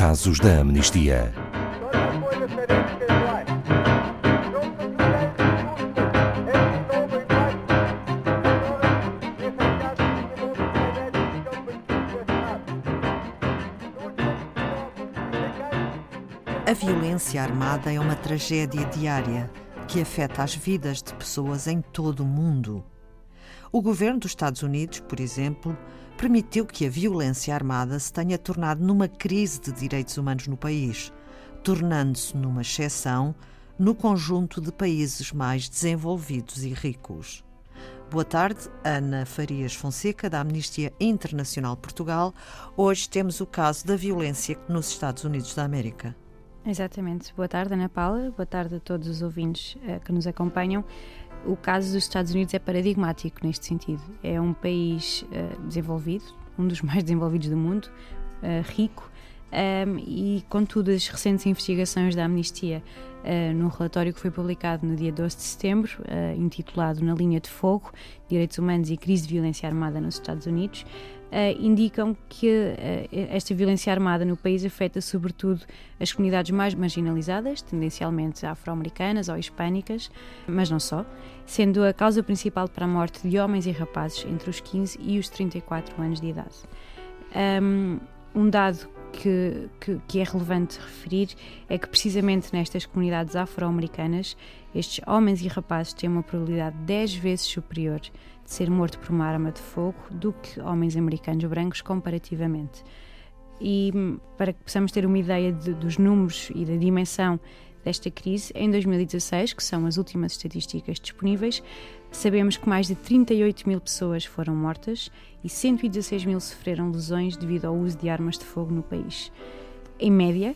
Casos da Amnistia. A violência armada é uma tragédia diária que afeta as vidas de pessoas em todo o mundo. O governo dos Estados Unidos, por exemplo, permitiu que a violência armada se tenha tornado numa crise de direitos humanos no país, tornando-se numa exceção no conjunto de países mais desenvolvidos e ricos. Boa tarde, Ana Farias Fonseca, da Amnistia Internacional Portugal. Hoje temos o caso da violência nos Estados Unidos da América. Exatamente. Boa tarde, Ana Paula. Boa tarde a todos os ouvintes uh, que nos acompanham. O caso dos Estados Unidos é paradigmático neste sentido. É um país uh, desenvolvido, um dos mais desenvolvidos do mundo, uh, rico, um, e contudo as recentes investigações da Amnistia uh, no relatório que foi publicado no dia 12 de setembro, uh, intitulado Na Linha de Fogo, Direitos Humanos e Crise de Violência Armada nos Estados Unidos, uh, indicam que esta violência armada no país afeta sobretudo as comunidades mais marginalizadas, tendencialmente afro-americanas ou hispânicas, mas não só, sendo a causa principal para a morte de homens e rapazes entre os 15 e os 34 anos de idade. Um, um dado que, que, que, é relevante referir é que, precisamente nestas comunidades afro-americanas, estes homens e rapazes têm uma probabilidade 10 vezes superior de ser morto por uma arma de fogo do que homens americanos brancos, comparativamente. E para que possamos ter uma ideia de, dos números e da dimensão desta crise, em 2016, que são as últimas estatísticas disponíveis, sabemos que mais de 38 mil pessoas foram mortas e 116 mil sofreram lesões devido ao uso de armas de fogo no país. Em média,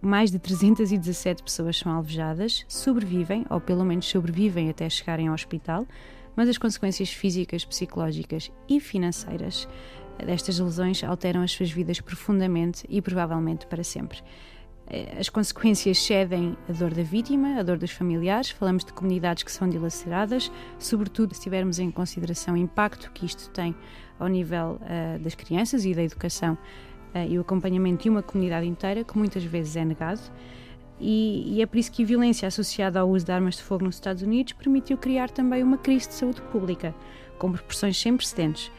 mais de 317 pessoas são alvejadas, sobrevivem, ou pelo menos sobrevivem até chegarem ao hospital, mas as consequências físicas, psicológicas e financeiras destas lesões alteram as suas vidas profundamente e provavelmente para sempre. As consequências cedem a dor da vítima, a dor dos familiares, falamos de comunidades que são dilaceradas, sobretudo se tivermos em consideração o impacto que isto tem ao nível uh, das crianças e da educação uh, e o acompanhamento de uma comunidade inteira, que muitas vezes é negado. E, e, é por isso que a violência associada ao uso de armas de fogo nos Estados Unidos permitiu criar também uma crise de saúde pública, com proporções sem precedentes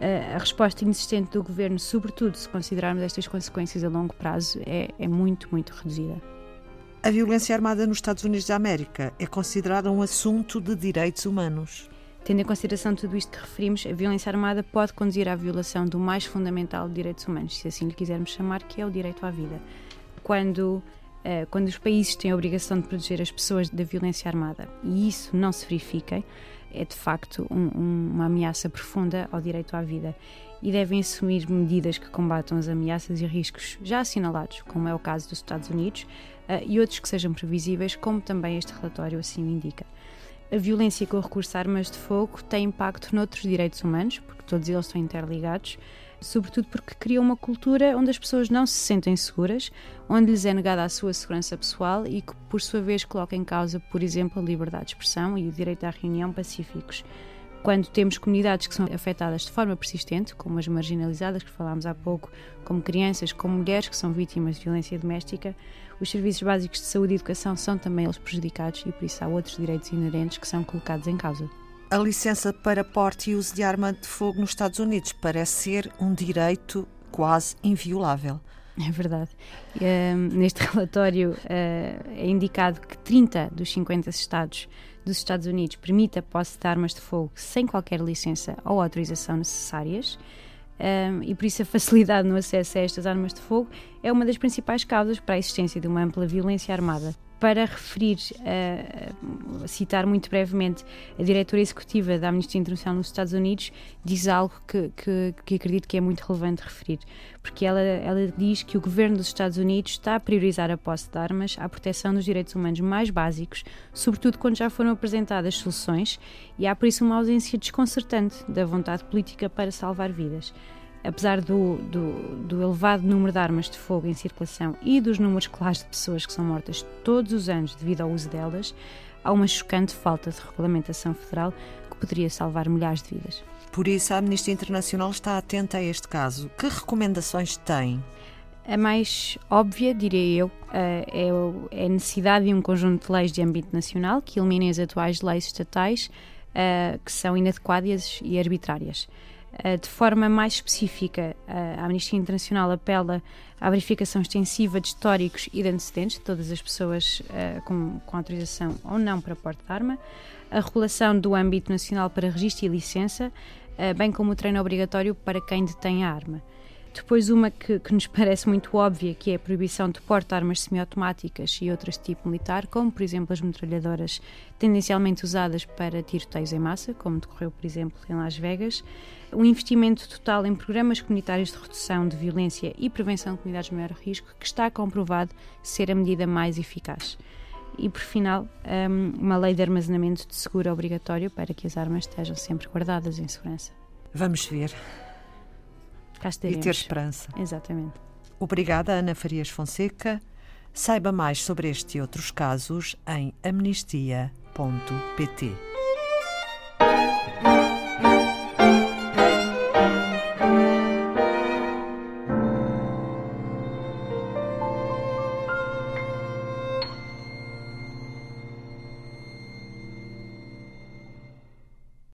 a resposta inexistente do governo, sobretudo se considerarmos estas consequências a longo prazo, é, é muito, muito reduzida. A violência armada nos Estados Unidos da América é considerada um assunto de direitos humanos. Tendo em consideração tudo isto que referimos, a violência armada pode conduzir à violação do mais fundamental de direitos humanos, se assim lhe quisermos chamar, que é o direito à vida. Quando, uh, quando os países têm a obrigação de proteger as pessoas da violência armada e isso não se verifica, é de facto um, um, uma ameaça profunda ao direito à vida e devem assumir medidas que combatam as ameaças e riscos já assinalados, como é o caso dos Estados Unidos, uh, e outros que sejam previsíveis, como também este relatório assim o indica. A violência com o recurso a armas de fogo tem impacto noutros direitos humanos, porque todos eles estão interligados, sobretudo porque cria uma cultura onde as pessoas não se sentem seguras, onde lhes é negada a sua segurança pessoal e que, por sua vez, coloca em causa, por exemplo, a liberdade de expressão e o direito à reunião pacíficos. Quando temos comunidades que são afetadas de forma persistente, como as marginalizadas que falámos há pouco, como crianças, como mulheres que são vítimas de violência doméstica, os serviços básicos de saúde e educação são também eles prejudicados e por isso há outros direitos inerentes que são colocados em causa. A licença para porte e uso de arma de fogo nos Estados Unidos parece ser um direito quase inviolável. É verdade. Uh, neste relatório uh, é indicado que 30 dos 50 estados dos Estados Unidos permite a posse de armas de fogo sem qualquer licença ou autorização necessárias. Um, e por isso a facilidade no acesso a estas armas de fogo é uma das principais causas para a existência de uma ampla violência armada para referir, uh, citar muito brevemente, a diretora executiva da Amnistia Internacional nos Estados Unidos diz algo que, que, que, acredito que é muito relevante referir, porque ela, ela diz que o governo dos Estados Unidos está a priorizar a posse de armas à proteção dos direitos humanos mais básicos, sobretudo quando já foram apresentadas soluções, e há por isso uma ausência desconcertante da vontade política para salvar vidas apesar do, do, do, elevado número de armas de fogo em circulação e dos números claros de pessoas que são mortas todos os anos devido ao uso delas, há uma chocante falta de regulamentação federal que poderia salvar milhares de vidas. Por isso, a Amnistia Internacional está atenta a este caso. Que recomendações tem? A mais óbvia, diria eu, é, é a necessidade de um conjunto de leis de âmbito nacional que eliminem as atuais leis estatais que são inadequadas e arbitrárias. De forma mais específica, a Amnistia Internacional apela à verificação extensiva de históricos e de antecedentes de todas as pessoas com, com autorização ou não para porte de arma, a regulação do âmbito nacional para registro e licença, bem como o treino obrigatório para quem detém a arma. Depois, uma que, que, nos parece muito óbvia, que é a proibição de porte de armas semiautomáticas e outras de tipo militar, como, por exemplo, as metralhadoras tendencialmente usadas para tiroteios em massa, como decorreu, por exemplo, em Las Vegas. Um investimento total em programas comunitários de redução de violência e prevenção de comunidades de maior risco, que está comprovado ser a medida mais eficaz. E, por final, hum, uma lei de armazenamento de seguro obrigatório para que as armas estejam sempre guardadas em segurança. Vamos ver e ter esperança. Exatamente. Obrigada, Ana Farias Fonseca. Saiba mais sobre este e outros casos em amnistia.pt.